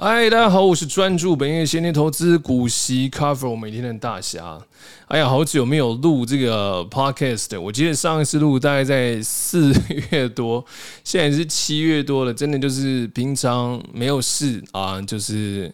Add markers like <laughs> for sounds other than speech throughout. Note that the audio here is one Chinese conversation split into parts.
嗨，大家好，我是专注本业先天投资股息 cover 我每天的大侠。哎呀，好久没有录这个 podcast，我记得上一次录大概在四月多，<laughs> 现在是七月多了，真的就是平常没有事啊，就是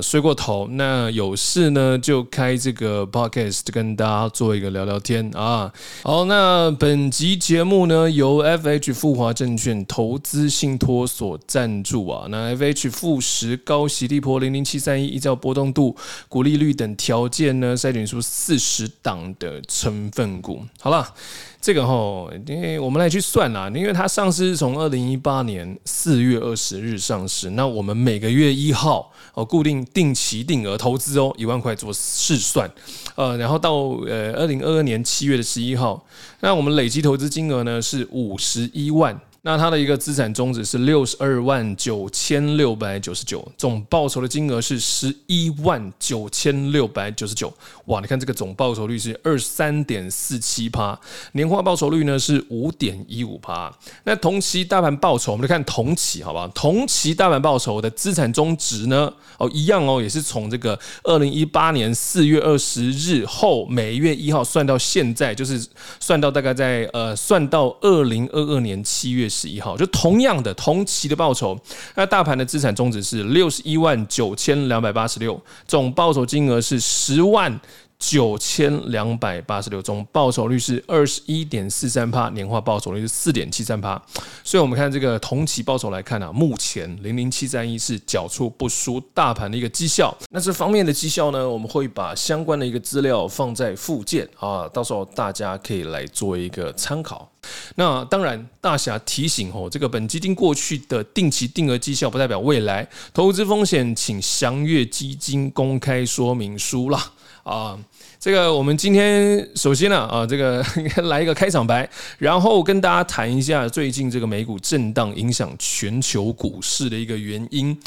睡过头，那有事呢就开这个 podcast 跟大家做一个聊聊天啊。好，那本集节目呢由 FH 富华证券投资信托所赞助啊，那 FH 富十高息利坡零零七三一依照波动度、股利率等条件呢筛选出四十。档的成分股，好了，这个齁，因为我们来去算啦，因为它上市是从二零一八年四月二十日上市，那我们每个月一号哦，固定定期定额投资哦，一万块做试算，呃，然后到呃二零二二年七月的十一号，那我们累计投资金额呢是五十一万。那它的一个资产终值是六十二万九千六百九十九，总报酬的金额是十一万九千六百九十九。哇，你看这个总报酬率是二十三点四七趴，年化报酬率呢是五点一五趴。那同期大盘报酬，我们来看同期，好不好？同期大盘报酬的资产终值呢，哦，一样哦，也是从这个二零一八年四月二十日后每月一号算到现在，就是算到大概在呃，算到二零二二年七月。十一号，就同样的同期的报酬，那大盘的资产终值是六十一万九千两百八十六，总报酬金额是十万。九千两百八十六，宗报酬率是二十一点四三趴，年化报酬率是四点七三趴。所以，我们看这个同期报酬来看啊，目前零零七三一是缴出不输大盘的一个绩效。那这方面的绩效呢，我们会把相关的一个资料放在附件啊，到时候大家可以来做一个参考。那当然，大侠提醒哦，这个本基金过去的定期定额绩效不代表未来投资风险，请详阅基金公开说明书啦。啊，这个我们今天首先呢，啊，这个 <laughs> 来一个开场白，然后跟大家谈一下最近这个美股震荡影响全球股市的一个原因。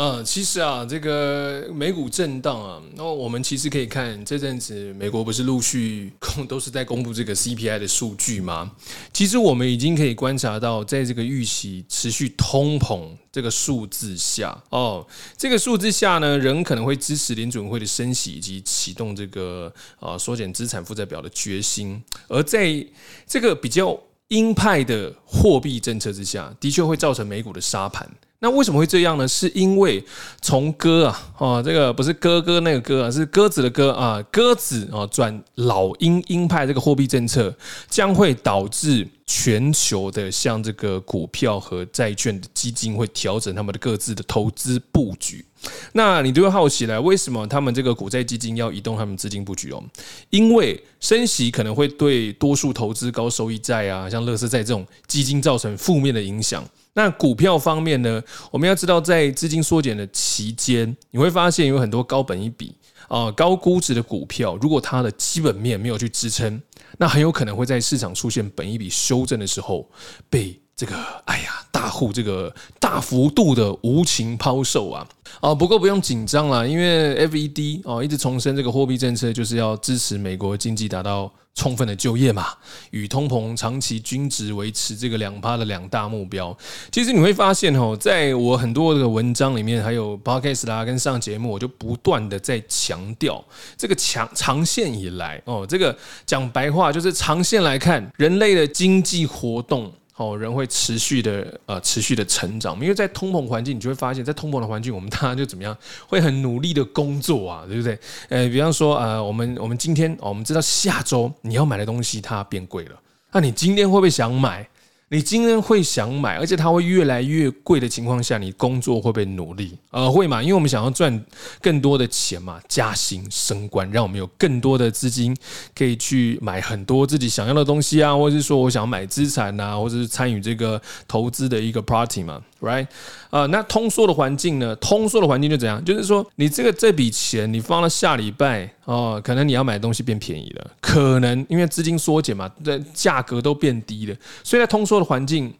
啊，其实啊，这个美股震荡啊，那我们其实可以看这阵子美国不是陆续公都是在公布这个 CPI 的数据吗？其实我们已经可以观察到，在这个预期持续通膨这个数字下，哦，这个数字下呢，仍可能会支持联准会的升息以及启动这个啊缩减资产负债表的决心，而在这个比较鹰派的货币政策之下，的确会造成美股的杀盘。那为什么会这样呢？是因为从鸽啊，哦，这个不是哥哥那个鸽啊，是鸽子的鸽啊，鸽子啊转老鹰鹰派这个货币政策，将会导致全球的像这个股票和债券的基金会调整他们的各自的投资布局。那你就会好奇了，为什么他们这个股债基金要移动他们资金布局哦？因为升息可能会对多数投资高收益债啊，像垃圾债这种基金造成负面的影响。那股票方面呢？我们要知道，在资金缩减的期间，你会发现有很多高本一笔啊、高估值的股票，如果它的基本面没有去支撑，那很有可能会在市场出现本一笔修正的时候被这个哎呀大户这个大幅度的无情抛售啊！啊，不过不用紧张啦，因为 FED 哦一直重申这个货币政策就是要支持美国经济达到。充分的就业嘛，与通膨长期均值维持这个两趴的两大目标。其实你会发现哦，在我很多的文章里面，还有 podcast 啦，跟上节目，我就不断的在强调这个长长线以来哦，这个讲白话就是长线来看，人类的经济活动。哦，人会持续的呃持续的成长，因为在通膨环境，你就会发现，在通膨的环境，我们大家就怎么样，会很努力的工作啊，对不对？呃，比方说呃，我们我们今天哦，我们知道下周你要买的东西它变贵了，那你今天会不会想买？你今天会想买，而且它会越来越贵的情况下，你工作会不会努力？呃，会嘛？因为我们想要赚更多的钱嘛，加薪升官，让我们有更多的资金可以去买很多自己想要的东西啊，或者是说我想买资产啊，或者是参与这个投资的一个 party 嘛，right？啊，那通缩的环境呢？通缩的环境就怎样？就是说，你这个这笔钱你放到下礼拜哦，可能你要买东西变便宜了，可能因为资金缩减嘛，这价格都变低了。所以在通缩的环境，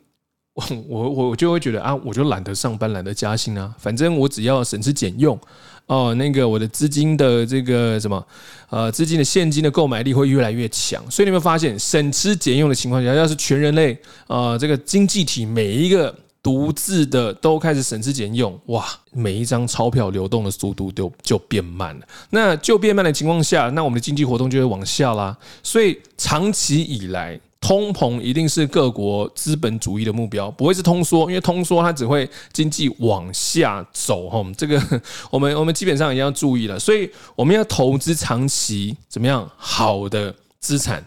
我我我就会觉得啊，我就懒得上班，懒得加薪啊，反正我只要省吃俭用哦，那个我的资金的这个什么呃，资金的现金的购买力会越来越强。所以你会发现，省吃俭用的情况下，要是全人类啊，这个经济体每一个。独自的都开始省吃俭用，哇，每一张钞票流动的速度就就变慢了。那就变慢的情况下，那我们的经济活动就会往下啦。所以长期以来，通膨一定是各国资本主义的目标，不会是通缩，因为通缩它只会经济往下走。哈，这个 <laughs> 我们我们基本上也要注意了。所以我们要投资长期怎么样好的资产，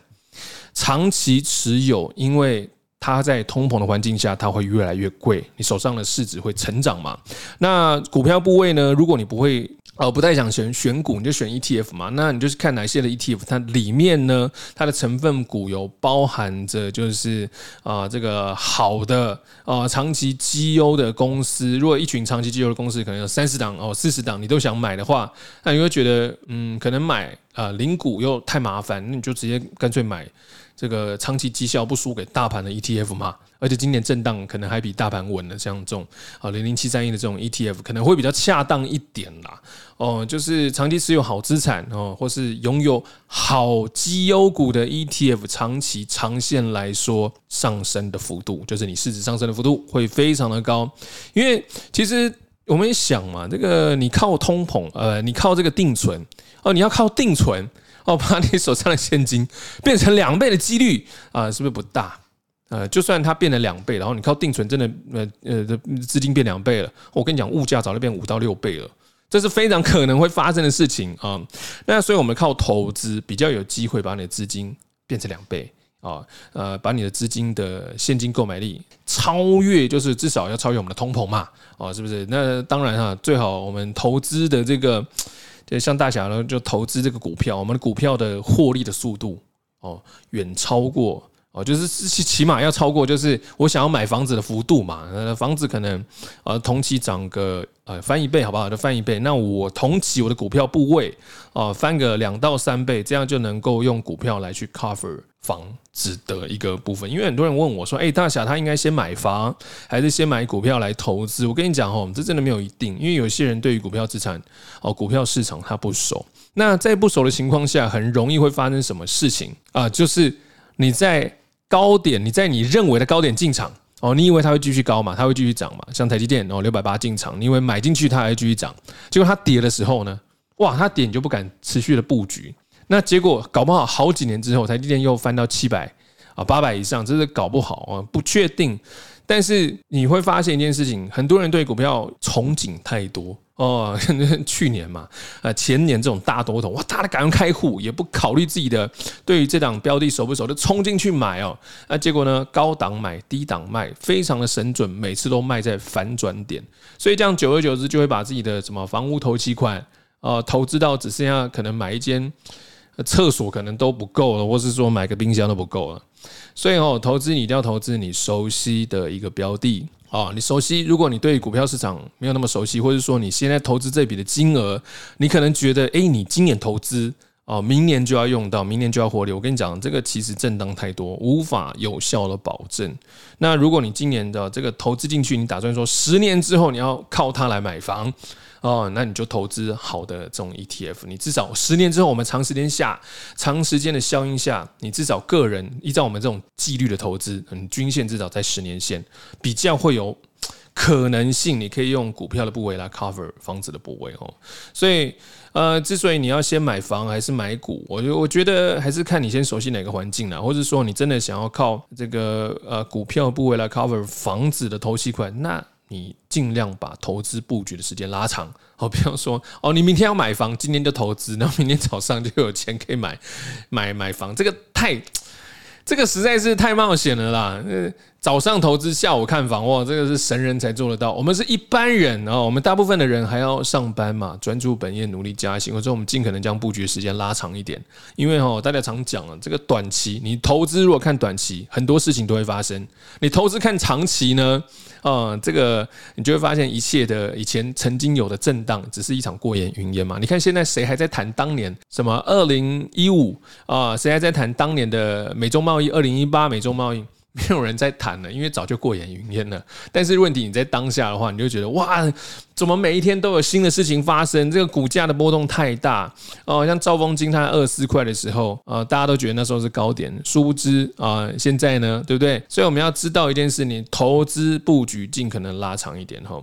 长期持有，因为。它在通膨的环境下，它会越来越贵，你手上的市值会成长嘛？那股票部位呢？如果你不会呃不太想选选股，你就选 ETF 嘛。那你就是看哪些的 ETF，它里面呢，它的成分股有包含着就是啊、呃、这个好的啊、呃、长期绩优的公司。如果一群长期绩优的公司可能有三十档哦四十档，你都想买的话，那你会觉得嗯可能买啊零股又太麻烦，那你就直接干脆买。这个长期绩效不输给大盘的 ETF 嘛，而且今年震荡可能还比大盘稳的，像这种啊零零七三一的这种 ETF 可能会比较恰当一点啦。哦，就是长期持有好资产哦，或是拥有好绩优股的 ETF，长期长线来说上升的幅度，就是你市值上升的幅度会非常的高。因为其实我们也想嘛，这个你靠通膨，呃，你靠这个定存哦，你要靠定存。哦，把你手上的现金变成两倍的几率啊，是不是不大？呃，就算它变了两倍，然后你靠定存真的呃呃资金变两倍了，我跟你讲，物价早就变五到六倍了，这是非常可能会发生的事情啊。那所以我们靠投资比较有机会把你的资金变成两倍啊，呃，把你的资金的现金购买力超越，就是至少要超越我们的通膨嘛，哦，是不是？那当然哈，最好我们投资的这个。就像大侠呢，就投资这个股票，我们的股票的获利的速度哦，远超过哦，就是起起码要超过，就是我想要买房子的幅度嘛。呃，房子可能呃同期涨个呃翻一倍，好不好？就翻一倍。那我同期我的股票部位哦翻个两到三倍，这样就能够用股票来去 cover。房子的一个部分，因为很多人问我说：“哎，大侠，他应该先买房，还是先买股票来投资？”我跟你讲哦，这真的没有一定，因为有些人对于股票资产哦，股票市场他不熟。那在不熟的情况下，很容易会发生什么事情啊？就是你在高点，你在你认为的高点进场哦，你以为它会继续高嘛？它会继续涨嘛？像台积电哦，六百八进场，你以为买进去它还会继续涨？结果它跌的时候呢？哇，它跌你就不敢持续的布局。那结果搞不好好几年之后，台积电又翻到七百啊八百以上，这是搞不好啊，不确定。但是你会发现一件事情，很多人对股票憧憬太多哦。<laughs> 去年嘛，呃前年这种大多头，哇，大的敢开户，也不考虑自己的对于这档标的熟不熟，就冲进去买哦。那结果呢，高档买，低档卖，非常的神准，每次都卖在反转点。所以这样久而久之，就会把自己的什么房屋头期款啊，投资到只剩下可能买一间。厕所可能都不够了，或是说买个冰箱都不够了，所以哦，投资你一定要投资你熟悉的一个标的啊。你熟悉，如果你对股票市场没有那么熟悉，或者说你现在投资这笔的金额，你可能觉得，诶，你今年投资哦，明年就要用到，明年就要获利。我跟你讲，这个其实震荡太多，无法有效的保证。那如果你今年的这个投资进去，你打算说十年之后你要靠它来买房？哦，那你就投资好的这种 ETF，你至少十年之后，我们长时间下、长时间的效应下，你至少个人依照我们这种纪律的投资，嗯，均线至少在十年线，比较会有可能性，你可以用股票的部位来 cover 房子的部位哦。所以，呃，之所以你要先买房还是买股，我就我觉得还是看你先熟悉哪个环境啦，或者说你真的想要靠这个呃股票部位来 cover 房子的头期款，那。你尽量把投资布局的时间拉长，好，比方说，哦，你明天要买房，今天就投资，然后明天早上就有钱可以买买买房，这个太，这个实在是太冒险了啦。早上投资，下午看房，哇，这个是神人才做得到。我们是一般人啊，我们大部分的人还要上班嘛，专注本业，努力加薪。或者说，我们尽可能将布局时间拉长一点，因为哈，大家常讲啊，这个短期你投资如果看短期，很多事情都会发生；你投资看长期呢，啊，这个你就会发现一切的以前曾经有的震荡，只是一场过眼云烟嘛。你看现在谁还在谈当年什么二零一五啊？谁还在谈当年的美中贸易？二零一八美中贸易？<laughs> 没有人在谈了，因为早就过眼云烟了。但是问题你在当下的话，你就觉得哇，怎么每一天都有新的事情发生？这个股价的波动太大哦，像兆丰金它二四块的时候，呃，大家都觉得那时候是高点，殊不知啊，现在呢，对不对？所以我们要知道一件事，你投资布局尽可能拉长一点哈。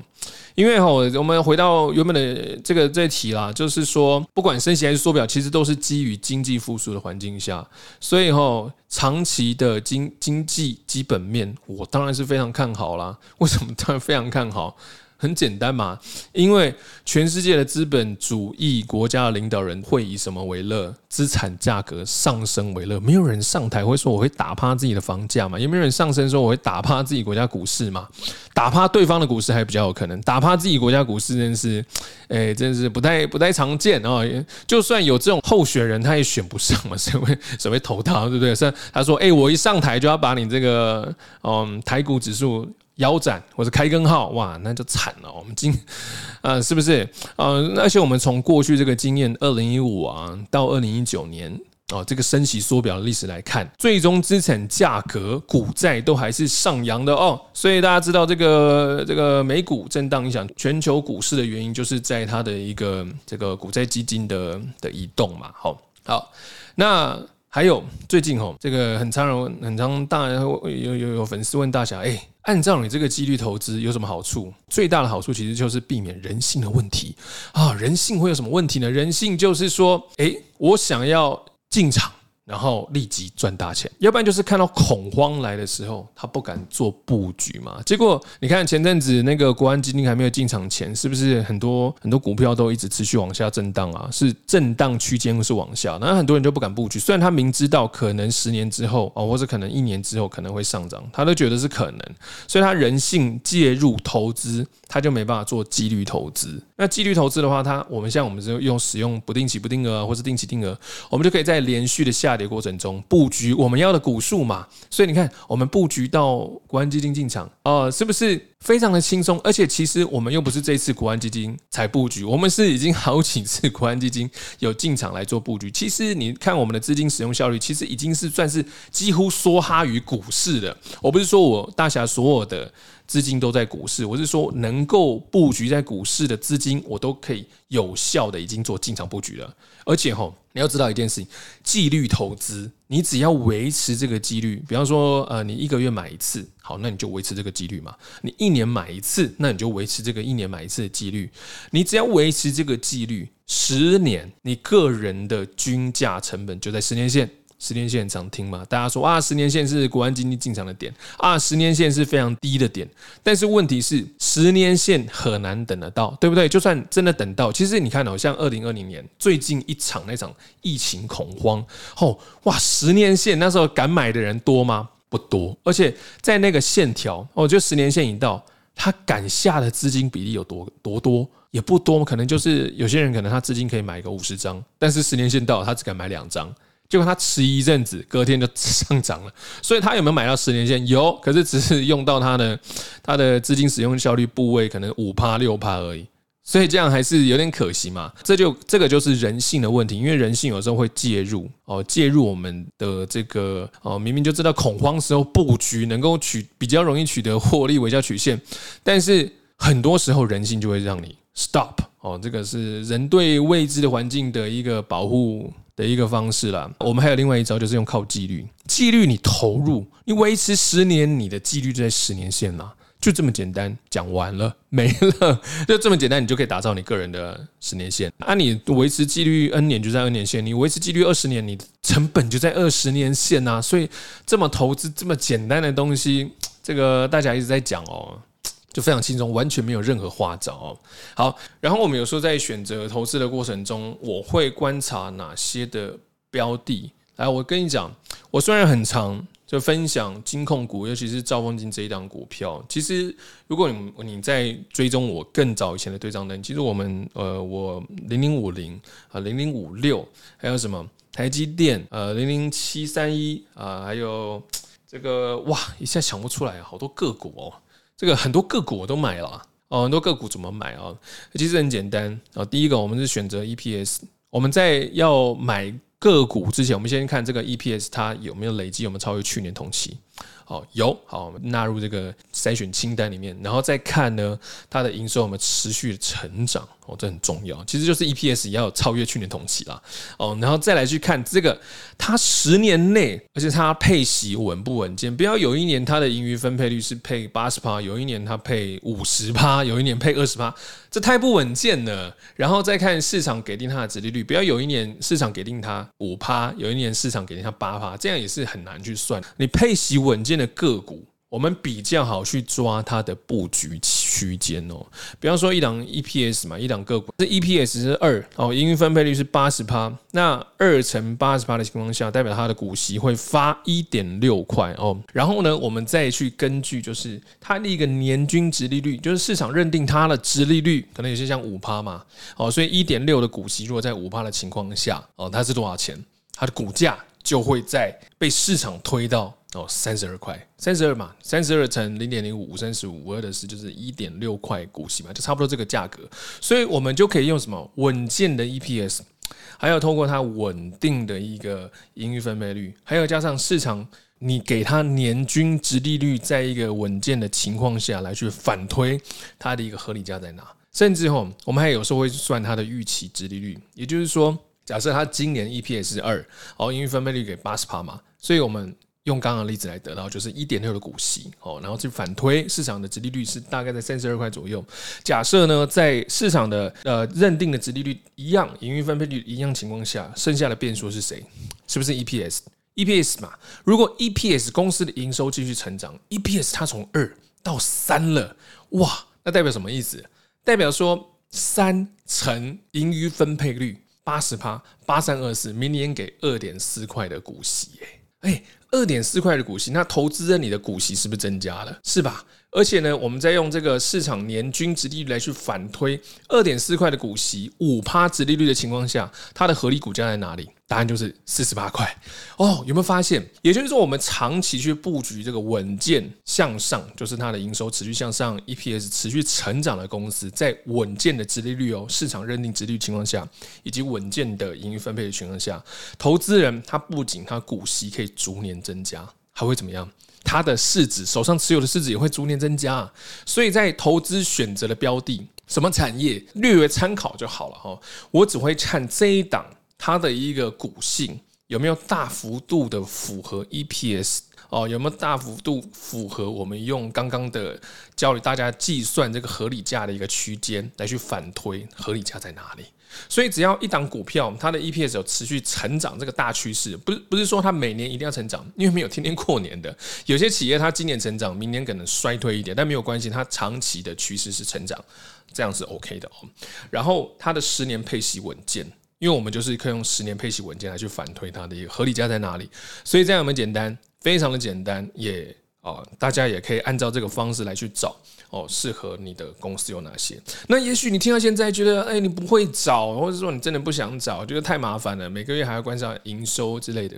因为哈，我们回到原本的这个这题啦，就是说，不管升息还是缩表，其实都是基于经济复苏的环境下，所以哈，长期的经经济基本面，我当然是非常看好啦。为什么当然非常看好？很简单嘛，因为全世界的资本主义国家的领导人会以什么为乐？资产价格上升为乐。没有人上台会说我会打趴自己的房价嘛？也没有人上升说我会打趴自己国家股市嘛？打趴对方的股市还比较有可能，打趴自己国家股市真是，哎，真是不太不太常见啊。就算有这种候选人，他也选不上嘛，谁会谁会投他？对不对？是他说，哎，我一上台就要把你这个嗯台股指数。腰斩或者开根号，哇，那就惨了。我们今，<laughs> 呃，是不是？呃，而且我们从过去这个经验，二零一五啊到二零一九年哦，这个升息缩表的历史来看，最终资产价格、股债都还是上扬的哦。所以大家知道这个这个美股震荡影响全球股市的原因，就是在它的一个这个股债基金的的移动嘛。好，好，那。还有最近吼，这个很常人很常大有有有粉丝问大侠，哎，按照你这个几率投资有什么好处？最大的好处其实就是避免人性的问题啊。人性会有什么问题呢？人性就是说，哎，我想要进场。然后立即赚大钱，要不然就是看到恐慌来的时候，他不敢做布局嘛。结果你看前阵子那个国安基金还没有进场前，是不是很多很多股票都一直持续往下震荡啊？是震荡区间是往下，那很多人就不敢布局。虽然他明知道可能十年之后啊，或者可能一年之后可能会上涨，他都觉得是可能，所以他人性介入投资，他就没办法做纪律投资。那纪律投资的话，他我们像我们是用使用不定期不定额或是定期定额，我们就可以在连续的下。过程中布局我们要的股数嘛，所以你看我们布局到国安基金进场啊，是不是非常的轻松？而且其实我们又不是这次国安基金才布局，我们是已经好几次国安基金有进场来做布局。其实你看我们的资金使用效率，其实已经是算是几乎梭哈于股市的。我不是说我大侠所有的。资金都在股市，我是说能够布局在股市的资金，我都可以有效的已经做进场布局了。而且吼，你要知道一件事情，纪律投资，你只要维持这个纪律，比方说呃，你一个月买一次，好，那你就维持这个纪律嘛。你一年买一次，那你就维持这个一年买一次的纪律。你只要维持这个纪律，十年，你个人的均价成本就在十年线。十年线很常听嘛，大家说啊，十年线是国安基金进场的点啊，十年线是非常低的点。但是问题是，十年线很难等得到，对不对？就算真的等到，其实你看哦，像二零二零年最近一场那场疫情恐慌，哦哇，十年线那时候敢买的人多吗？不多。而且在那个线条哦，就十年线一到，他敢下的资金比例有多多多？也不多，可能就是有些人可能他资金可以买个五十张，但是十年线到他只敢买两张。结果他迟一阵子，隔天就 <laughs> 上涨了。所以他有没有买到十年线？有，可是只是用到他的他的资金使用效率部位可能五趴六趴而已。所以这样还是有点可惜嘛。这就这个就是人性的问题，因为人性有时候会介入哦，介入我们的这个哦，明明就知道恐慌时候布局能够取比较容易取得获利微笑曲线，但是很多时候人性就会让你 stop 哦。这个是人对未知的环境的一个保护。的一个方式啦，我们还有另外一招，就是用靠纪律。纪律你投入，你维持十年，你的纪律就在十年线啦，就这么简单。讲完了，没了，就这么简单，你就可以打造你个人的十年线。啊，你维持纪律 N 年就在 N 年线，你维持纪律二十年，你的成本就在二十年线呐。所以这么投资这么简单的东西，这个大家一直在讲哦。就非常轻松，完全没有任何花招哦。好，然后我们有时候在选择投资的过程中，我会观察哪些的标的。来，我跟你讲，我虽然很长就分享金控股，尤其是兆丰金这一档股票。其实，如果你你在追踪我更早以前的对账单，其实我们呃，我零零五零啊，零零五六，还有什么台积电呃，零零七三一啊，还有这个哇，一下想不出来，好多个股哦。这个很多个股我都买了哦，很多个股怎么买啊？其实很简单啊。第一个，我们是选择 EPS。我们在要买个股之前，我们先看这个 EPS 它有没有累积，有没有超越去年同期哦，有，好，我们纳入这个筛选清单里面，然后再看呢，它的营收有没有持续成长。哦，这很重要，其实就是 EPS 也要超越去年同期啦。哦，然后再来去看这个，它十年内，而且它配息稳不稳健？不要有一年它的盈余分配率是配八十趴，有一年它配五十趴，有一年配二十趴，这太不稳健了。然后再看市场给定它的殖利率，不要有一年市场给定它五趴，有一年市场给定它八趴，这样也是很难去算。你配息稳健的个股。我们比较好去抓它的布局期区间哦，比方说一档 EPS 嘛，一档个股，这 EPS 是二哦，盈余分配率是八十趴，那二乘八十趴的情况下，代表它的股息会发一点六块哦。然后呢，我们再去根据就是它的一个年均殖利率，就是市场认定它的殖利率可能有些像五趴嘛，哦，所以一点六的股息如果在五趴的情况下哦，它是多少钱？它的股价就会在被市场推到。哦，三十二块，三十二嘛，三十二乘零点零五，五三十五，五二的是就是一点六块股息嘛，就差不多这个价格，所以我们就可以用什么稳健的 EPS，还有通过它稳定的一个盈余分配率，还有加上市场你给它年均值利率，在一个稳健的情况下来去反推它的一个合理价在哪，甚至吼，我们还有时候会算它的预期值利率，也就是说，假设它今年 EPS 是二，哦，盈余分配率给八十帕嘛，所以我们。用刚刚的例子来得到，就是一点六的股息哦，然后去反推市场的殖利率是大概在三十二块左右。假设呢，在市场的呃认定的殖利率一样，盈余分配率一样情况下，剩下的变数是谁？是不是 EPS？EPS 嘛，如果 EPS 公司的营收继续成长，EPS 它从二到三了，哇，那代表什么意思？代表说三乘盈余分配率八十趴，八三二四，明年给二点四块的股息，哎哎。二点四块的股息，那投资人你的股息是不是增加了？是吧？而且呢，我们再用这个市场年均值利率来去反推二点四块的股息，五趴殖利率的情况下，它的合理股价在哪里？答案就是四十八块哦。有没有发现？也就是说，我们长期去布局这个稳健向上，就是它的营收持续向上，EPS 持续成长的公司，在稳健的殖利率哦，市场认定值利率情况下，以及稳健的盈余分配的情况下，投资人他不仅他股息可以逐年增加，还会怎么样？他的市值手上持有的市值也会逐年增加。所以在投资选择的标的，什么产业略微参考就好了哈。我只会看这一档。它的一个股性有没有大幅度的符合 EPS 哦？有没有大幅度符合我们用刚刚的教给大家计算这个合理价的一个区间来去反推合理价在哪里？所以只要一档股票它的 EPS 有持续成长这个大趋势，不是不是说它每年一定要成长，因为没有天天过年的。有些企业它今年成长，明年可能衰退一点，但没有关系，它长期的趋势是成长，这样是 OK 的哦。然后它的十年配息稳健。因为我们就是可以用十年配息稳健来去反推它的一个合理价在哪里，所以这样有没有简单？非常的简单，也啊，大家也可以按照这个方式来去找哦，适合你的公司有哪些？那也许你听到现在觉得，哎，你不会找，或者说你真的不想找，觉得太麻烦了，每个月还要关照营收之类的。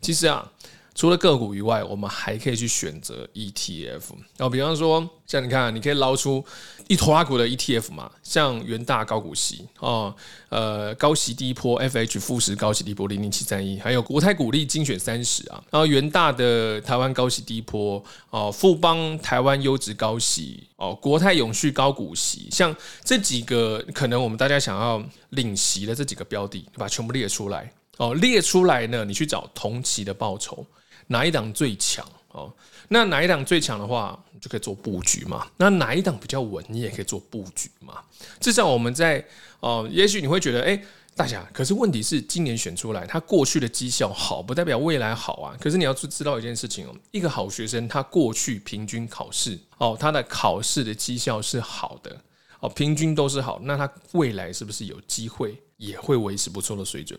其实啊。除了个股以外，我们还可以去选择 ETF。然后，比方说，像你看，你可以捞出一坨拉股的 ETF 嘛，像元大高股息哦，呃，高息低波 FH 富时高息低波零零七三一，还有国泰股利精选三十啊，然后元大的台湾高息低波哦，富邦台湾优质高息哦，国泰永续高股息，像这几个可能我们大家想要领息的这几个标的，把全部列出来哦，列出来呢，你去找同期的报酬。哪一档最强哦？那哪一档最强的话，就可以做布局嘛。那哪一档比较稳，你也可以做布局嘛。至少我们在哦，也许你会觉得，哎，大侠，可是问题是，今年选出来，他过去的绩效好，不代表未来好啊。可是你要知道一件事情哦，一个好学生，他过去平均考试哦，他的考试的绩效是好的哦，平均都是好，那他未来是不是有机会也会维持不错的水准？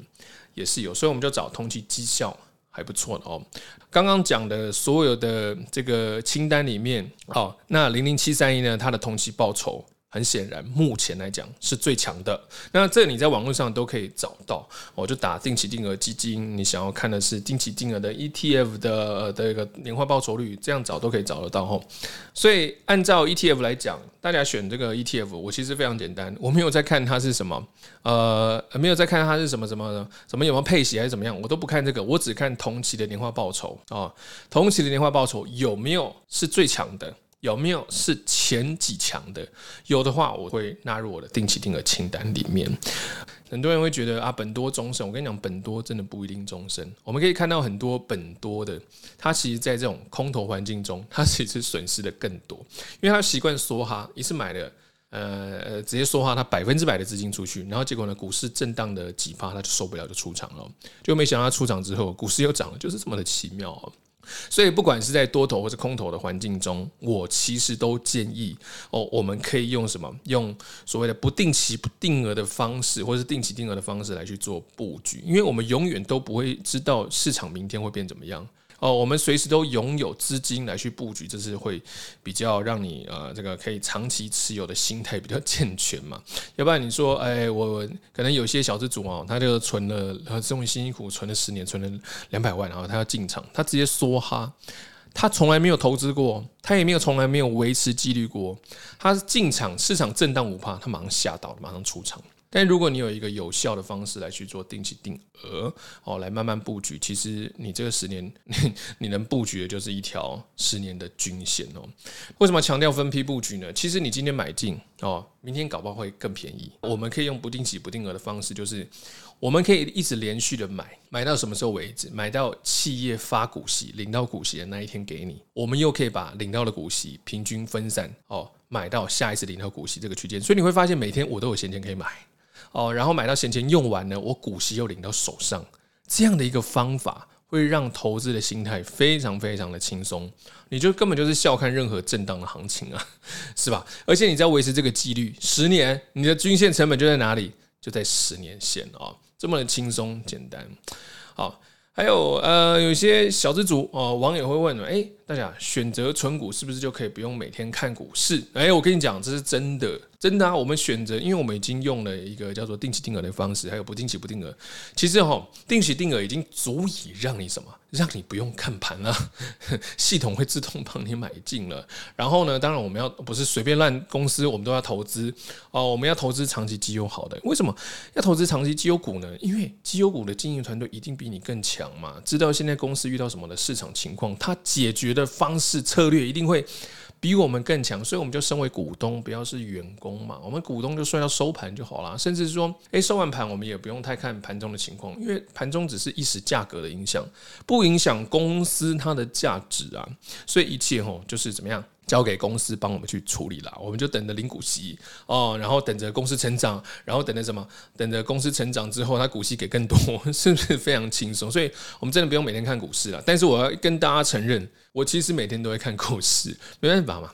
也是有，所以我们就找同期绩效。还不错的哦。刚刚讲的所有的这个清单里面，好，那零零七三一呢，它的同期报酬很显然，目前来讲是最强的。那这你在网络上都可以找到，我就打定期定额基金，你想要看的是定期定额的 ETF 的的一个年化报酬率，这样找都可以找得到吼。所以按照 ETF 来讲，大家选这个 ETF，我其实非常简单，我没有在看它是什么，呃，没有在看它是什么什么的，什么有没有配息还是怎么样，我都不看这个，我只看同期的年化报酬啊，同期的年化报酬有没有是最强的。有没有是前几强的？有的话，我会纳入我的定期定额清单里面。很多人会觉得啊，本多终身。我跟你讲，本多真的不一定终身。我们可以看到很多本多的，他其实在这种空头环境中，他其实损失的更多，因为他习惯梭哈，一次买了，呃，直接梭哈他百分之百的资金出去，然后结果呢，股市震荡的几发，他就受不了，就出场了。就没想到他出场之后，股市又涨了，就是这么的奇妙。所以，不管是在多头或是空头的环境中，我其实都建议哦，我们可以用什么？用所谓的不定期不定额的方式，或是定期定额的方式来去做布局，因为我们永远都不会知道市场明天会变怎么样。哦，我们随时都拥有资金来去布局，这是会比较让你呃，这个可以长期持有的心态比较健全嘛。要不然你说，哎，我可能有些小资主哦，他就存了，他这种辛辛苦苦存了十年，存了两百万，然后他要进场，他直接梭哈，他从来没有投资过，他也没有从来没有维持纪律过，他进场市场震荡五趴，他马上吓到，马上出场。但如果你有一个有效的方式来去做定期定额哦，来慢慢布局，其实你这个十年 <laughs> 你能布局的就是一条十年的均线哦。为什么强调分批布局呢？其实你今天买进哦，明天搞不好会更便宜。我们可以用不定期不定额的方式，就是我们可以一直连续的买，买到什么时候为止？买到企业发股息、领到股息的那一天给你。我们又可以把领到的股息平均分散哦，买到下一次领到股息这个区间。所以你会发现每天我都有闲钱可以买。哦，然后买到闲钱用完呢，我股息又领到手上，这样的一个方法会让投资的心态非常非常的轻松，你就根本就是笑看任何震荡的行情啊，<laughs> 是吧？而且你只要维持这个纪律，十年你的均线成本就在哪里？就在十年线啊，这么的轻松简单。好，还有呃，有些小资族哦，网友会问了，哎，大家选择存股是不是就可以不用每天看股市？哎，我跟你讲，这是真的。真的啊，我们选择，因为我们已经用了一个叫做定期定额的方式，还有不定期不定额。其实哈，定期定额已经足以让你什么，让你不用看盘了，<laughs> 系统会自动帮你买进了。然后呢，当然我们要不是随便乱公司，我们都要投资哦，我们要投资长期绩优好的。为什么要投资长期绩优股呢？因为绩优股的经营团队一定比你更强嘛，知道现在公司遇到什么的市场情况，它解决的方式策略一定会。比我们更强，所以我们就身为股东，不要是员工嘛。我们股东就说要收盘就好了，甚至说，诶，收完盘我们也不用太看盘中的情况，因为盘中只是一时价格的影响，不影响公司它的价值啊。所以一切吼就是怎么样？交给公司帮我们去处理了，我们就等着领股息哦，然后等着公司成长，然后等着什么？等着公司成长之后，他股息给更多，<laughs> 是不是非常轻松？所以我们真的不用每天看股市了。但是我要跟大家承认，我其实每天都会看股市，没办法嘛。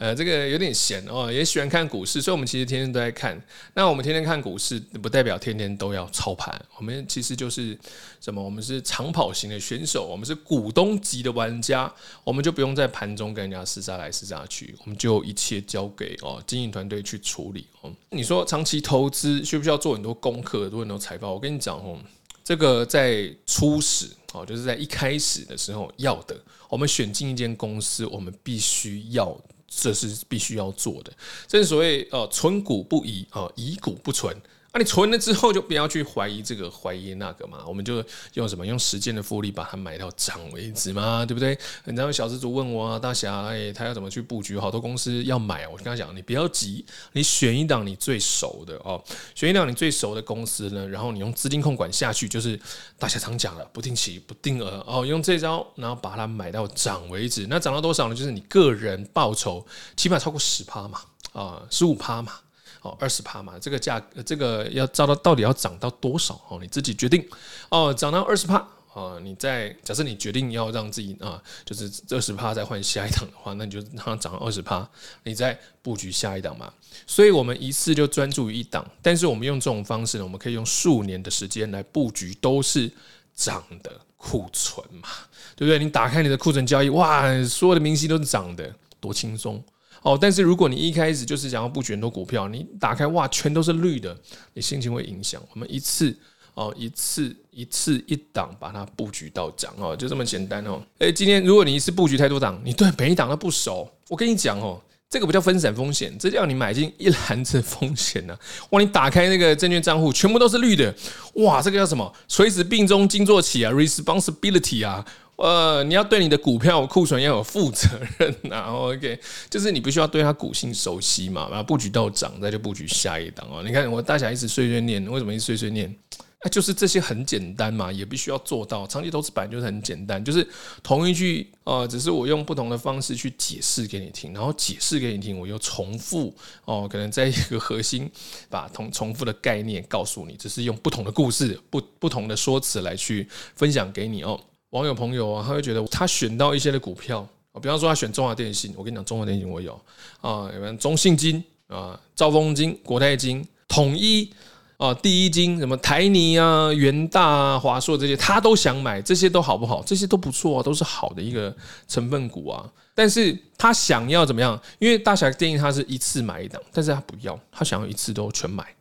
呃，这个有点闲哦，也喜欢看股市，所以我们其实天天都在看。那我们天天看股市，不代表天天都要操盘。我们其实就是什么？我们是长跑型的选手，我们是股东级的玩家，我们就不用在盘中跟人家厮杀来厮杀去，我们就一切交给哦经营团队去处理哦。你说长期投资需不需要做很多功课，做很多财报？我跟你讲哦，这个在初始哦，就是在一开始的时候要的。我们选进一间公司，我们必须要。这是必须要做的，正所谓呃，存古不疑，呃，疑古不存。那、你存了之后，就不要去怀疑这个，怀疑那个嘛。我们就用什么？用时间的复利把它买到涨为止嘛，对不对？很多小资族问我啊，大侠，哎，他要怎么去布局？好多公司要买，我跟他讲，你不要急，你选一档你最熟的哦，选一档你最熟的公司呢，然后你用资金控管下去，就是大侠常讲的，不定期不定额哦，用这招，然后把它买到涨为止。那涨到多少呢？就是你个人报酬起码超过十趴嘛，啊，十五趴嘛。哦，二十趴嘛，这个价，这个要照到到底要涨到多少哦？你自己决定哦。涨到二十趴哦，你再假设你决定要让自己啊，就是二十趴再换下一档的话，那你就让它涨到二十趴，你再布局下一档嘛。所以我们一次就专注于一档，但是我们用这种方式呢，我们可以用数年的时间来布局，都是涨的库存嘛，对不对？你打开你的库存交易，哇，所有的明细都是涨的，多轻松。哦。但是如果你一开始就是想要布局很多股票，你打开哇，全都是绿的，你心情会影响。我们一次哦，一次一次一档把它布局到涨哦，就这么简单哦。诶，今天如果你一次布局太多档，你对每一档都不熟，我跟你讲哦。这个不叫分散风险，这叫你买进一篮子风险呢、哇，你打开那个证券账户，全部都是绿的，哇，这个叫什么？垂直并重金做起啊，responsibility 啊，呃，你要对你的股票库存要有负责任呐、啊。<laughs> OK，就是你必须要对它股性熟悉嘛，然后布局到涨，再就布局下一档哦。你看我大侠一直碎碎念，为什么一直碎碎念？那就是这些很简单嘛，也必须要做到。长期投资本来就是很简单，就是同一句呃，只是我用不同的方式去解释给你听，然后解释给你听，我又重复哦，可能在一个核心把同重复的概念告诉你，只是用不同的故事、不不同的说辞来去分享给你哦。网友朋友啊，他会觉得他选到一些的股票，比方说他选中华电信，我跟你讲，中华电信我有啊，有中信金啊、兆丰金、国泰金、统一。啊，第一金什么台泥啊、元大啊、华硕这些，他都想买，这些都好不好？这些都不错啊，都是好的一个成分股啊。但是他想要怎么样？因为大侠建议他是一次买一档，但是他不要，他想要一次都全买。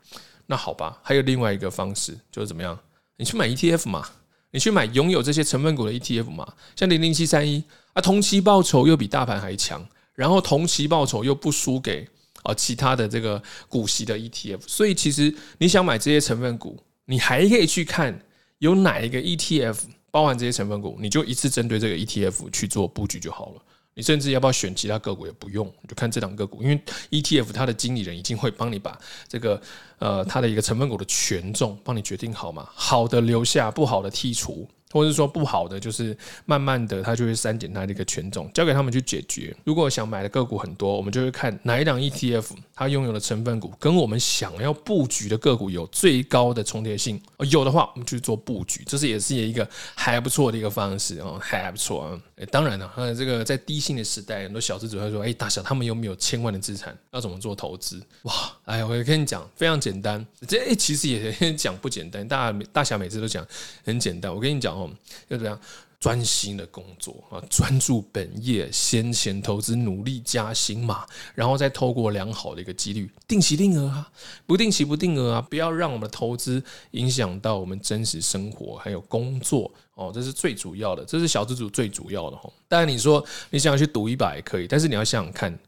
那好吧，还有另外一个方式，就是怎么样？你去买 ETF 嘛，你去买拥有这些成分股的 ETF 嘛，像零零七三一啊，同期报酬又比大盘还强，然后同期报酬又不输给。啊，其他的这个股息的 ETF，所以其实你想买这些成分股，你还可以去看有哪一个 ETF 包含这些成分股，你就一次针对这个 ETF 去做布局就好了。你甚至要不要选其他个股也不用，就看这档个股，因为 ETF 它的经理人已经会帮你把这个呃它的一个成分股的权重帮你决定好嘛，好的留下，不好的剔除。或者是说不好的，就是慢慢的，它就会删减它的一个权重，交给他们去解决。如果想买的个股很多，我们就会看哪一档 ETF 它拥有的成分股跟我们想要布局的个股有最高的重叠性，有的话我们去做布局，这是也是一个还不错的一个方式哦，还不错啊。当然了，这个在低薪的时代，很多小资主会说：“哎，大侠他们有没有千万的资产？要怎么做投资？”哇，哎，我跟你讲，非常简单。这哎，其实也 <laughs> 讲不简单，大大侠每次都讲很简单。我跟你讲。哦，就这样专心的工作啊，专注本业，先前投资，努力加薪嘛，然后再透过良好的一个几率，定期定额啊，不定期不定额啊，不要让我们的投资影响到我们真实生活还有工作哦，这是最主要的，这是小资主最主要的哈。当然你说你想要去赌一把也可以，但是你要想想看。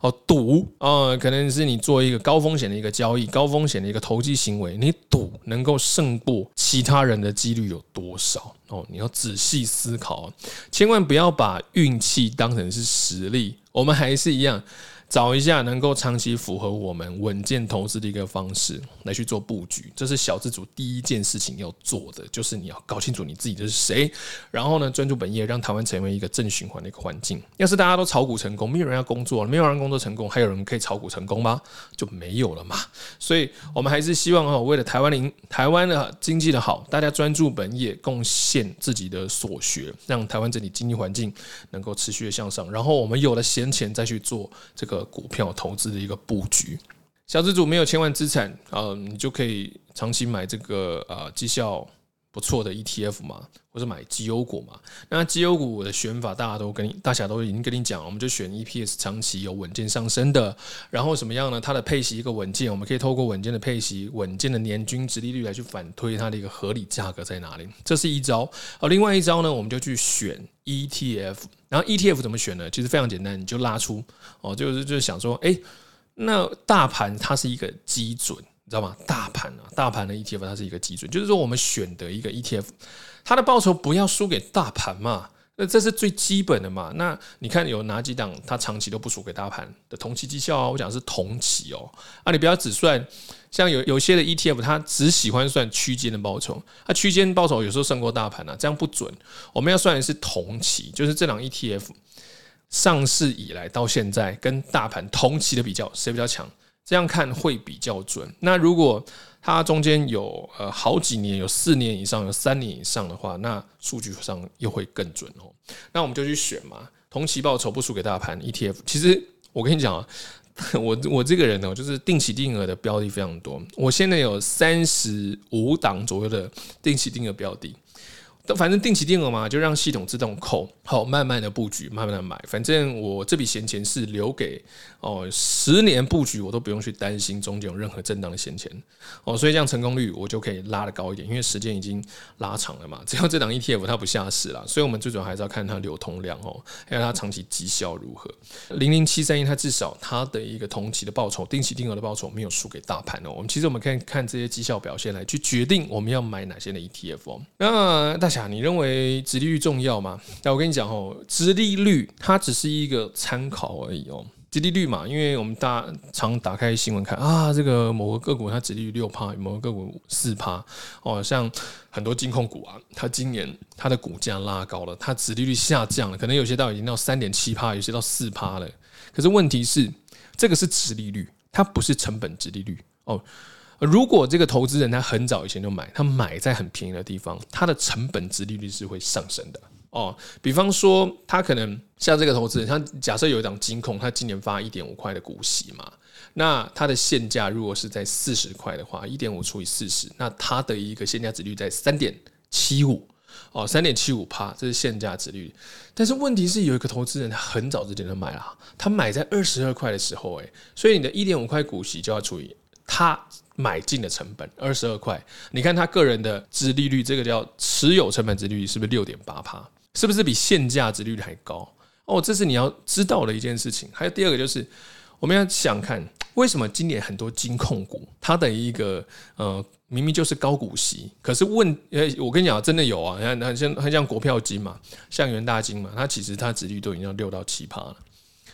哦，赌啊，可能是你做一个高风险的一个交易，高风险的一个投机行为，你赌能够胜过其他人的几率有多少？哦，你要仔细思考，千万不要把运气当成是实力。我们还是一样。找一下能够长期符合我们稳健投资的一个方式来去做布局，这是小资主第一件事情要做的，就是你要搞清楚你自己的是谁，然后呢，专注本业，让台湾成为一个正循环的一个环境。要是大家都炒股成功，没有人要工作，没有人工作成功，还有人可以炒股成功吗？就没有了嘛。所以我们还是希望哦，为了台湾的台湾的经济的好，大家专注本业，贡献自己的所学，让台湾整体经济环境能够持续的向上。然后我们有了闲钱再去做这个。股票投资的一个布局，小资主没有千万资产呃，你就可以长期买这个呃绩效不错的 ETF 嘛，或者买绩优股嘛。那绩优股的选法，大家都跟大侠都已经跟你讲，我们就选 EPS 长期有稳健上升的，然后什么样呢？它的配息一个稳健，我们可以透过稳健的配息、稳健的年均殖利率来去反推它的一个合理价格在哪里。这是一招。而另外一招呢，我们就去选 ETF。然后 ETF 怎么选呢？其实非常简单，你就拉出哦，就是就是想说，哎，那大盘它是一个基准。你知道吗？大盘啊，大盘的 ETF 它是一个基准，就是说我们选的一个 ETF，它的报酬不要输给大盘嘛，那这是最基本的嘛。那你看有哪几档它长期都不输给大盘的同期绩效啊？我讲的是同期哦，啊，你不要只算像有有些的 ETF，它只喜欢算区间的报酬，它区间报酬有时候胜过大盘啊，这样不准。我们要算的是同期，就是这档 ETF 上市以来到现在跟大盘同期的比较，谁比较强？这样看会比较准。那如果它中间有呃好几年，有四年以上，有三年以上的话，那数据上又会更准哦。那我们就去选嘛，同期报酬不输给大盘 ETF。其实我跟你讲啊，<laughs> 我我这个人呢，就是定期定额的标的非常多。我现在有三十五档左右的定期定额标的。反正定期定额嘛，就让系统自动扣，好，慢慢的布局，慢慢的买。反正我这笔闲钱是留给哦，十年布局我都不用去担心中间有任何震荡的闲钱哦，所以这样成功率我就可以拉得高一点，因为时间已经拉长了嘛。只要这档 ETF 它不下市了，所以我们最主要还是要看它流通量哦，还有它长期绩效如何。零零七三一它至少它的一个同期的报酬，定期定额的报酬没有输给大盘哦。我们其实我们可以看这些绩效表现来去决定我们要买哪些的 ETF 哦。那大侠，你认为殖利率重要吗？那我跟你讲哦，殖利率它只是一个参考而已哦。殖利率嘛，因为我们大常打开新闻看啊，这个某个个股它殖利率六趴，某个个股四趴哦，像很多金控股啊，它今年它的股价拉高了，它殖利率下降了，可能有些到已经到三点七趴，有些到四趴了。可是问题是，这个是殖利率，它不是成本殖利率哦。如果这个投资人他很早以前就买，他买在很便宜的地方，他的成本值利率是会上升的哦。比方说，他可能像这个投资人，他假设有一档金控，他今年发一点五块的股息嘛，那它的现价如果是在四十块的话，一点五除以四十，那它的一个现价值率在三点七五哦，三点七五趴，这是现价值率。但是问题是，有一个投资人他很早之前就买了，他买在二十二块的时候，诶，所以你的一点五块股息就要除以他。买进的成本二十二块，你看他个人的殖利率，这个叫持有成本殖利率是不是六点八趴？是不是比现价殖利率还高？哦，这是你要知道的一件事情。还有第二个就是，我们要想看为什么今年很多金控股它的一个呃明明就是高股息，可是问诶，我跟你讲真的有啊，你看很像很像国票金嘛，像元大金嘛，它其实它殖利率都已经要六到七趴了，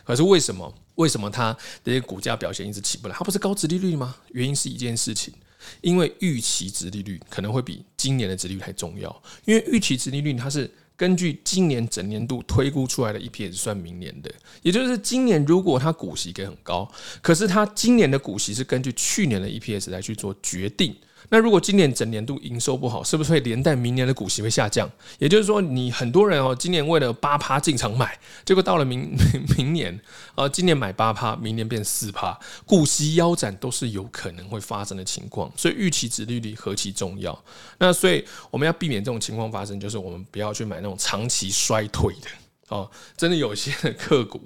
可是为什么？为什么它的股价表现一直起不来？它不是高殖利率吗？原因是一件事情，因为预期殖利率可能会比今年的殖利率还重要。因为预期殖利率它是根据今年整年度推估出来的 EPS 算明年的，也就是今年如果它股息给很高，可是它今年的股息是根据去年的 EPS 来去做决定。那如果今年整年度营收不好，是不是会连带明年的股息会下降？也就是说，你很多人哦，今年为了八趴进场买，结果到了明明 <laughs> 明年啊，今年买八趴，明年变四趴，股息腰斩都是有可能会发生的情况。所以预期殖利率何其重要。那所以我们要避免这种情况发生，就是我们不要去买那种长期衰退的哦。真的有些的个股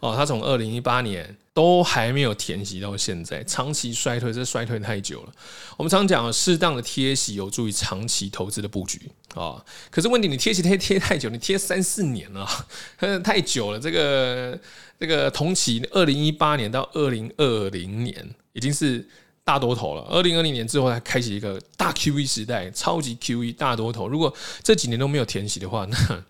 哦，它从二零一八年。都还没有填息到现在，长期衰退，这衰退太久了。我们常讲，适当的贴息有助于长期投资的布局啊。可是问题，你贴息贴贴太久，你贴三四年了，<laughs> 太久了。这个这个同期，二零一八年到二零二零年已经是大多头了。二零二零年之后，才开启一个大 QE 时代，超级 QE 大多头。如果这几年都没有填息的话，那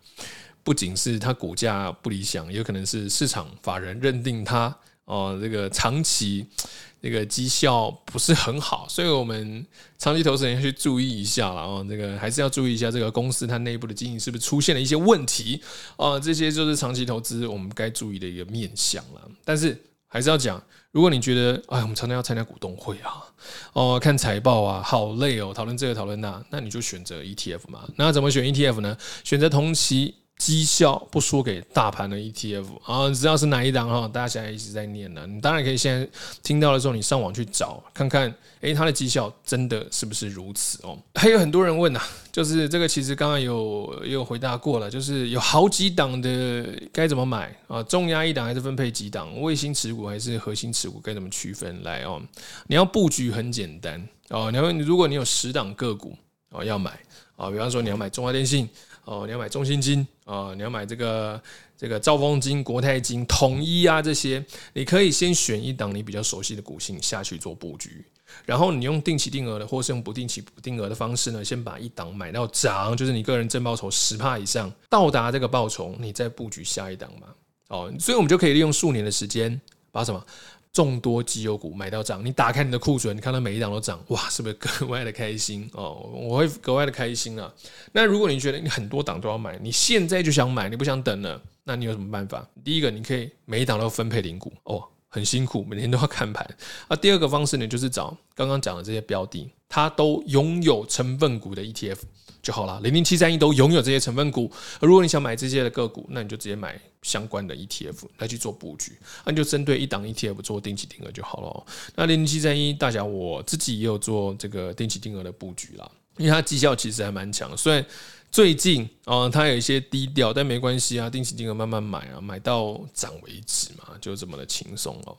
不仅是它股价不理想，也有可能是市场法人认定它。哦，这个长期 <tsk> 这个绩效不是很好，所以我们长期投资人要去注意一下了哦。这个还是要注意一下这个公司它内部的经营是不是出现了一些问题哦。这些就是长期投资我们该注意的一个面向了。但是还是要讲，如果你觉得哎，我们常常要参加股东会啊，哦，看财报啊，好累哦，讨论这个讨论那，那你就选择 ETF 嘛。那怎么选 ETF 呢？选择同期。绩效不输给大盘的 ETF 啊，只要是哪一档哈，大家现在一直在念呢。你当然可以现在听到的时候，你上网去找看看，诶，它的绩效真的是不是如此哦？还有很多人问呐，就是这个其实刚刚有有回答过了，就是有好几档的该怎么买啊？重压一档还是分配几档？卫星持股还是核心持股？该怎么区分来哦？你要布局很简单哦，你要如果你有十档个股哦要买啊，比方说你要买中华电信。哦，你要买中信金啊，你要买这个这个兆丰金、国泰金、统一啊这些，你可以先选一档你比较熟悉的股性下去做布局，然后你用定期定额的，或是用不定期不定额的方式呢，先把一档买到涨，就是你个人正报酬十帕以上到达这个报酬，你再布局下一档嘛。哦，所以我们就可以利用数年的时间把什么？众多绩优股买到涨，你打开你的库存，你看到每一档都涨，哇，是不是格外的开心哦？我会格外的开心啊。那如果你觉得你很多档都要买，你现在就想买，你不想等了，那你有什么办法？第一个，你可以每一档都分配零股哦，很辛苦，每天都要看盘 <laughs> 啊。第二个方式呢，就是找刚刚讲的这些标的，它都拥有成分股的 ETF。就好了，零零七三一都拥有这些成分股。如果你想买这些的个股，那你就直接买相关的 ETF 来去做布局。那你就针对一档 ETF 做定期定额就好了。那零零七三一，大家我自己也有做这个定期定额的布局啦。因为它绩效其实还蛮强，虽然最近啊它有一些低调，但没关系啊，定期定额慢慢买啊，买到涨为止嘛，就这么的轻松哦。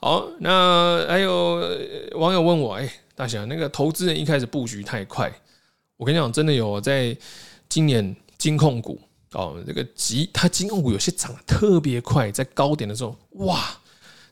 好，那还有网友问我，哎，大侠，那个投资人一开始布局太快，我跟你讲，真的有在今年金控股哦，这个急，它金控股有些涨得特别快，在高点的时候，哇，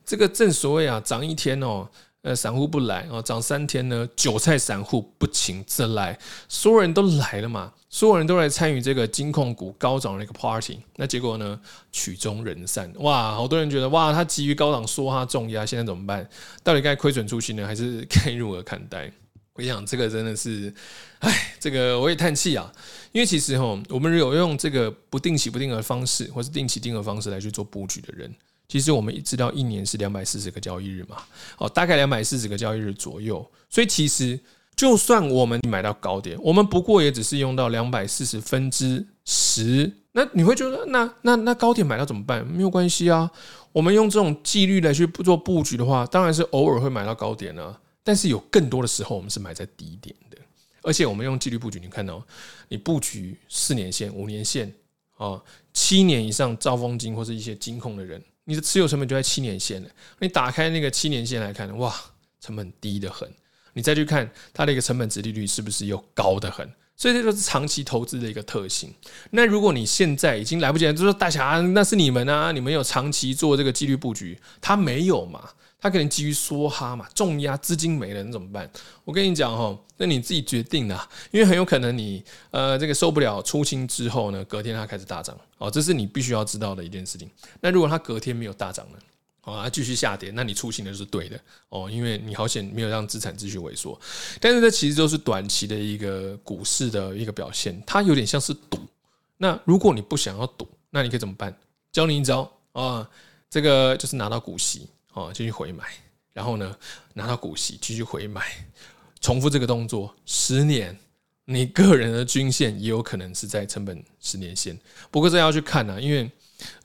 这个正所谓啊，涨一天哦。呃，散户不来哦，涨三天呢，韭菜散户不请自来，所有人都来了嘛，所有人都来参与这个金控股高涨的一个 party，那结果呢，曲终人散，哇，好多人觉得哇，他急于高涨说他重压，现在怎么办？到底该亏损出去呢，还是该如何看待？我想这个真的是，哎，这个我也叹气啊，因为其实哈，我们有用这个不定期不定额方式，或是定期定额方式来去做布局的人。其实我们一知道一年是两百四十个交易日嘛，哦，大概两百四十个交易日左右。所以其实就算我们买到高点，我们不过也只是用到两百四十分之十。那你会觉得，那那那高点买到怎么办？没有关系啊，我们用这种纪律来去做布局的话，当然是偶尔会买到高点啊。但是有更多的时候，我们是买在低点的。而且我们用纪律布局，你看到你布局四年线、五年线啊，七年以上兆丰金或是一些金控的人。你的持有成本就在七年线了。你打开那个七年线来看，哇，成本低得很。你再去看它的一个成本值利率是不是又高得很？所以这就是长期投资的一个特性。那如果你现在已经来不及了，就说大侠，那是你们啊，你们有长期做这个纪律布局，他没有嘛？他可能急于梭哈嘛，重压资金没了，你怎么办？我跟你讲哈，那你自己决定啊，因为很有可能你呃这个受不了出清之后呢，隔天它开始大涨哦，这是你必须要知道的一件事情。那如果它隔天没有大涨呢，哦，它继续下跌，那你出清的就是对的哦，因为你好险没有让资产继续萎缩。但是这其实都是短期的一个股市的一个表现，它有点像是赌。那如果你不想要赌，那你可以怎么办？教你一招啊，这个就是拿到股息。哦，继续回买，然后呢，拿到股息继续回买，重复这个动作十年，你个人的均线也有可能是在成本十年线。不过这要去看呢、啊，因为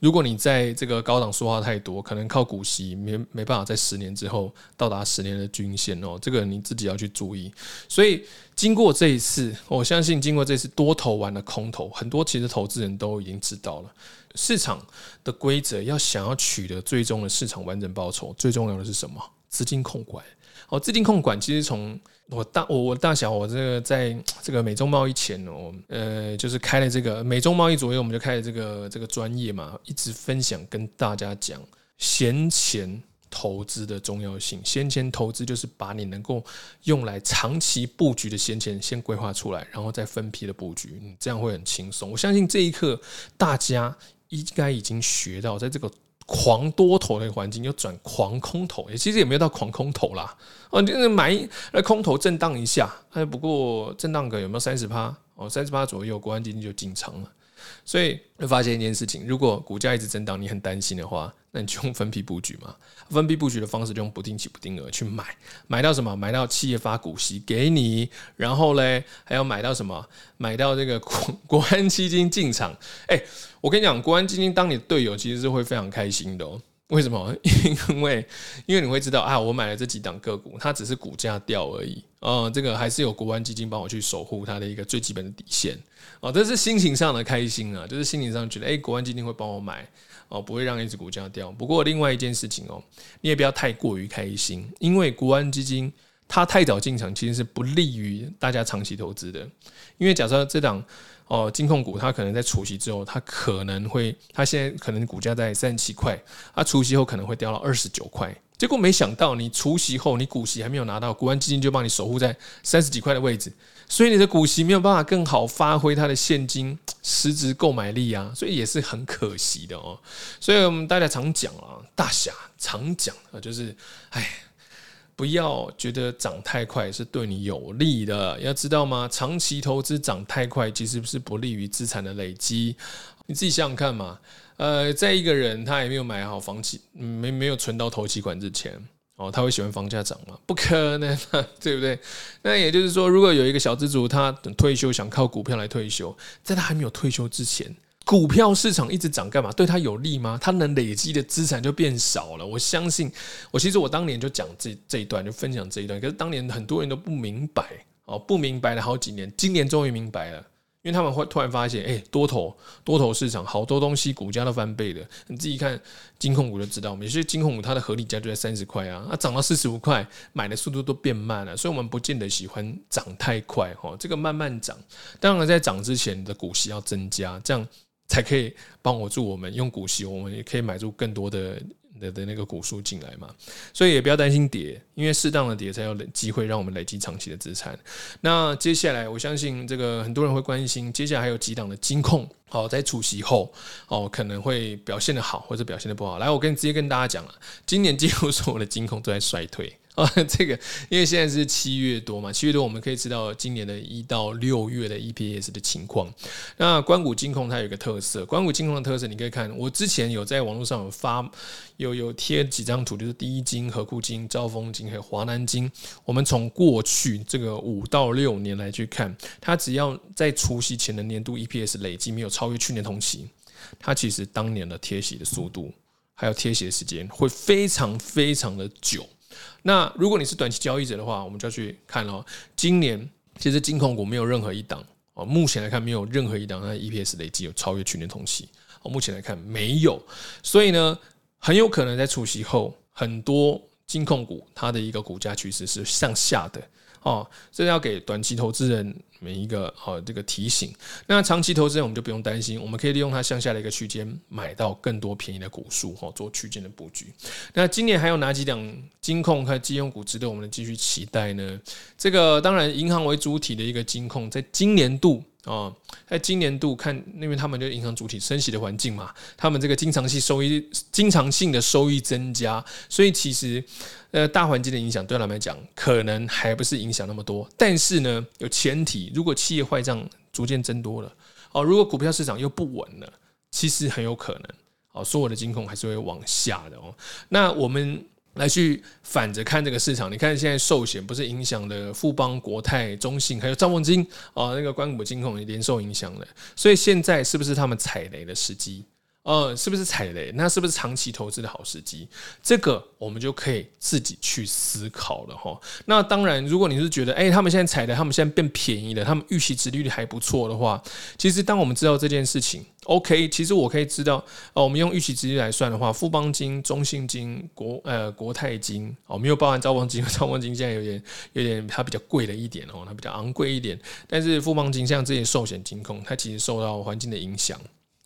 如果你在这个高档说话太多，可能靠股息没没办法在十年之后到达十年的均线哦，这个你自己要去注意。所以经过这一次，我相信经过这次多头玩的空头，很多其实投资人都已经知道了。市场的规则要想要取得最终的市场完整报酬，最重要的是什么？资金控管。哦，资金控管其实从我大我我大小我这个在这个美中贸易前哦，呃，就是开了这个美中贸易左右，我们就开了这个这个专业嘛，一直分享跟大家讲闲钱投资的重要性。闲钱投资就是把你能够用来长期布局的闲钱先规划出来，然后再分批的布局，你这样会很轻松。我相信这一刻大家。应该已经学到，在这个狂多头的环境，又转狂空头，也其实也没有到狂空头啦。哦，就是买那空头震荡一下，哎，不过震荡个有没有三十趴？哦，三十趴左右，国安基金就进场了。所以会发现一件事情，如果股价一直震荡，你很担心的话，那你就用分批布局嘛。分批布局的方式就用不定期不定额去买，买到什么？买到企业发股息给你，然后嘞还要买到什么？买到这个 <laughs> 国国安基金进场。哎，我跟你讲，国安基金当你的队友，其实是会非常开心的。为什么？<laughs> 因为因为你会知道啊，我买了这几档个股，它只是股价掉而已。哦，这个还是有国安基金帮我去守护它的一个最基本的底线。哦，这是心情上的开心啊，就是心理上觉得，哎，国安基金会帮我买，哦，不会让一只股价掉。不过另外一件事情哦，你也不要太过于开心，因为国安基金它太早进场，其实是不利于大家长期投资的。因为假设这档。哦，金控股它可能在除夕之后，它可能会，它现在可能股价在三十七块，它除夕后可能会掉到二十九块。结果没想到，你除息后，你股息还没有拿到，国安基金就帮你守护在三十几块的位置，所以你的股息没有办法更好发挥它的现金实质购买力啊，所以也是很可惜的哦。所以我们大家常讲啊，大侠常讲啊，就是，哎。不要觉得涨太快是对你有利的，要知道吗？长期投资涨太快其实是不利于资产的累积。你自己想想看嘛，呃，在一个人他也没有买好房企，没没有存到头期款之前，哦，他会喜欢房价涨吗？不可能，对不对？那也就是说，如果有一个小资族，他等退休想靠股票来退休，在他还没有退休之前。股票市场一直涨干嘛？对他有利吗？他能累积的资产就变少了。我相信，我其实我当年就讲这这一段，就分享这一段。可是当年很多人都不明白哦，不明白了好几年，今年终于明白了。因为他们会突然发现，哎、多头多头市场好多东西股价都翻倍了。你自己看金控股就知道，有些金控股它的合理价就在三十块啊，它涨到四十五块，买的速度都变慢了。所以我们不见得喜欢涨太快哈，这个慢慢涨。当然在涨之前，的股息要增加，这样才可以帮我助我们用股息，我们也可以买入更多的。的的那个股数进来嘛，所以也不要担心跌，因为适当的跌才有机会让我们累积长期的资产。那接下来，我相信这个很多人会关心，接下来还有几档的金控，哦，在除息后哦，可能会表现的好，或者表现的不好。来，我跟直接跟大家讲了，今年几乎所有的金控都在衰退。啊，<laughs> 这个因为现在是七月多嘛，七月多我们可以知道今年的一到六月的 EPS 的情况。那关谷金控它有一个特色，关谷金控的特色，你可以看，我之前有在网络上有发，有有贴几张图，就是第一金、和库金、兆丰金还有华南金。我们从过去这个五到六年来去看，它只要在除夕前的年度 EPS 累计没有超越去年同期，它其实当年的贴息的速度还有贴息的时间会非常非常的久。那如果你是短期交易者的话，我们就要去看哦。今年其实金控股没有任何一档哦，目前来看没有任何一档它 EPS 累计有超越去年同期哦，目前来看没有，所以呢，很有可能在除夕后，很多金控股它的一个股价趋势是向下的。哦，这要给短期投资人每一个好这个提醒。那长期投资我们就不用担心，我们可以利用它向下的一个区间买到更多便宜的股数，哈，做区间的布局。那今年还有哪几档金控和金融股值得我们继续期待呢？这个当然银行为主体的一个金控，在今年度。哦，在今年度看，因为他们就银行主体升息的环境嘛，他们这个经常性收益、经常性的收益增加，所以其实呃大环境的影响对他们来讲可能还不是影响那么多。但是呢，有前提，如果企业坏账逐渐增多了，哦，如果股票市场又不稳了，其实很有可能，哦，所有的金控还是会往下的哦。那我们。来去反着看这个市场，你看现在寿险不是影响了富邦、国泰、中信，还有兆丰金哦，那个关谷金控也连受影响了，所以现在是不是他们踩雷的时机？呃，是不是踩雷？那是不是长期投资的好时机？这个我们就可以自己去思考了哈。那当然，如果你是觉得，哎，他们现在踩雷，他们现在变便宜了，他们预期值率还不错的话，其实当我们知道这件事情，OK，其实我可以知道，哦，我们用预期值率来算的话，富邦金、中信金、国呃国泰金，哦，没有包含兆丰金，兆丰金现在有点有点它比较贵了一点哦，它比较昂贵一点。但是富邦金像这些寿险金控，它其实受到环境的影响。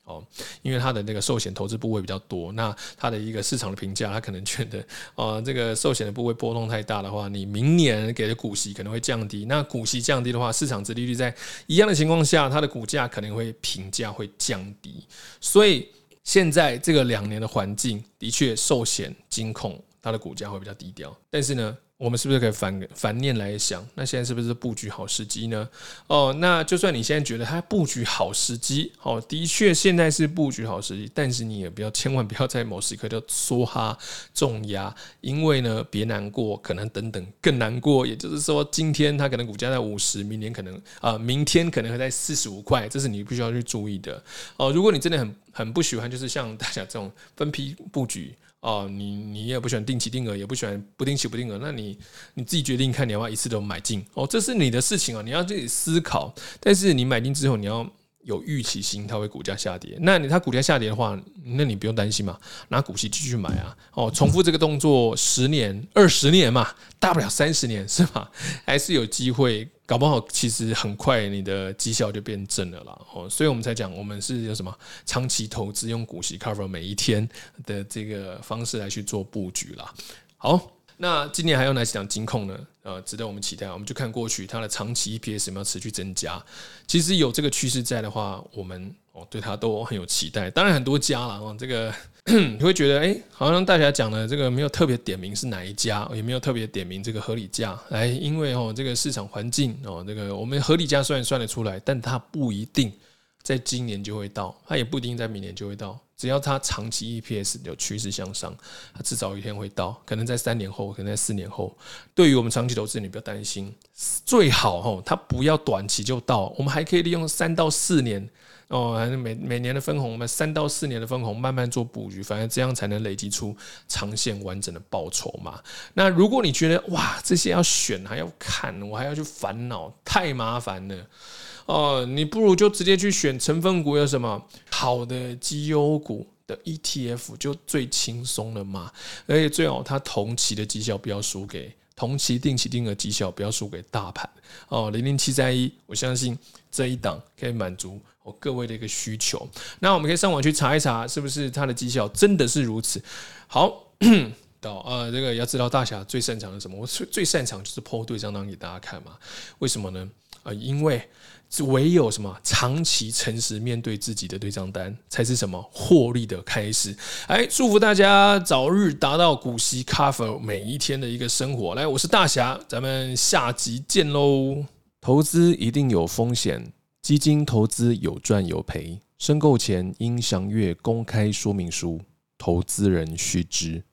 哦，因为它的那个寿险投资部位比较多，那它的一个市场的评价，它可能觉得，呃，这个寿险的部位波动太大的话，你明年给的股息可能会降低。那股息降低的话，市场殖利率在一样的情况下，它的股价可能会评价会降低。所以现在这个两年的环境，的确寿险金控它的股价会比较低调，但是呢。我们是不是可以反反念来想？那现在是不是布局好时机呢？哦，那就算你现在觉得它布局好时机，哦，的确现在是布局好时机，但是你也不要千万不要在某时刻就梭哈重压，因为呢，别难过，可能等等更难过。也就是说，今天它可能股价在五十，明年可能啊、明天可能会在四十五块，这是你必须要去注意的。哦，如果你真的很很不喜欢，就是像大家这种分批布局。哦，你你也不喜欢定期定额，也不喜欢不定期不定额，那你你自己决定看你要不要一次都买进哦，这是你的事情啊，你要自己思考。但是你买进之后，你要有预期心，它会股价下跌。那你它股价下跌的话，那你不用担心嘛，拿股息继续买啊。哦，重复这个动作十年、二十年嘛，大不了三十年是吧？还是有机会。搞不好其实很快你的绩效就变正了啦，哦，所以我们才讲我们是有什么长期投资，用股息 cover 每一天的这个方式来去做布局啦。好，那今年还有哪几档金控呢？呃，值得我们期待。我们就看过去它的长期 EPS 有没有持续增加。其实有这个趋势在的话，我们哦对它都很有期待。当然很多家了哦，这个。<coughs> 你会觉得，哎，好像大家讲的这个没有特别点名是哪一家，也没有特别点名这个合理价。哎，因为哦，这个市场环境哦，这个我们合理价虽然算得出来，但它不一定在今年就会到，它也不一定在明年就会到。只要它长期 EPS 有趋势向上，它迟早一天会到，可能在三年后，可能在四年后。对于我们长期投资，你不要担心，最好哦，它不要短期就到，我们还可以利用三到四年。哦，每每年的分红，我们三到四年的分红，慢慢做布局，反正这样才能累积出长线完整的报酬嘛。那如果你觉得哇，这些要选还要看，我还要去烦恼，太麻烦了哦，你不如就直接去选成分股，有什么好的绩优股的 ETF 就最轻松了嘛。而且最好它同期的绩效不要输给。同期定期定额绩效不要输给大盘哦，零零七三一，我相信这一档可以满足我各位的一个需求。那我们可以上网去查一查，是不是它的绩效真的是如此？好，<clears throat> 到呃，这个要知道大侠最擅长的什么？我最最擅长就是 PO 对账单给大家看嘛。为什么呢？啊，因为。唯有什么长期诚实面对自己的对账单，才是什么获利的开始。哎，祝福大家早日达到股息 cover 每一天的一个生活。来，我是大侠，咱们下集见喽。投资一定有风险，基金投资有赚有赔，申购前应详阅公开说明书，投资人须知。